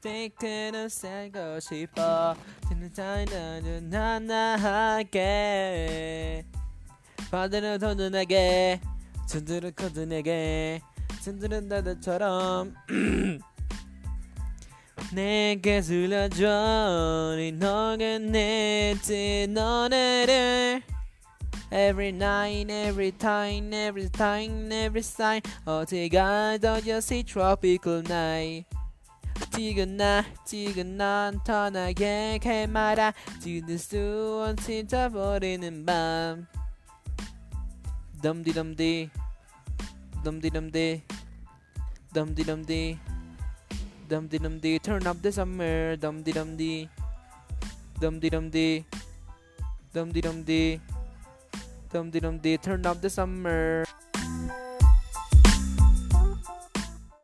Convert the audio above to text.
테이크는 살고 싶어. 듣는 사이는 하나하게. 바다는 더는에게. 순들은 커든에게. 순들은 나들처럼. 내게 들려줘. 네 너는 내지 너네를. Every night, every time, every time, every sign. 어디 가도 여시 tropical night 지금 나 지금 난 터나게 해마라. 지들 수 없이 버리는 밤. 덤디덤디 덤디덤디 덤디덤디 덤디덤디. Turn up the summer. 덤디덤디 덤디덤디 덤디덤디 덤디덤디. Turn up the summer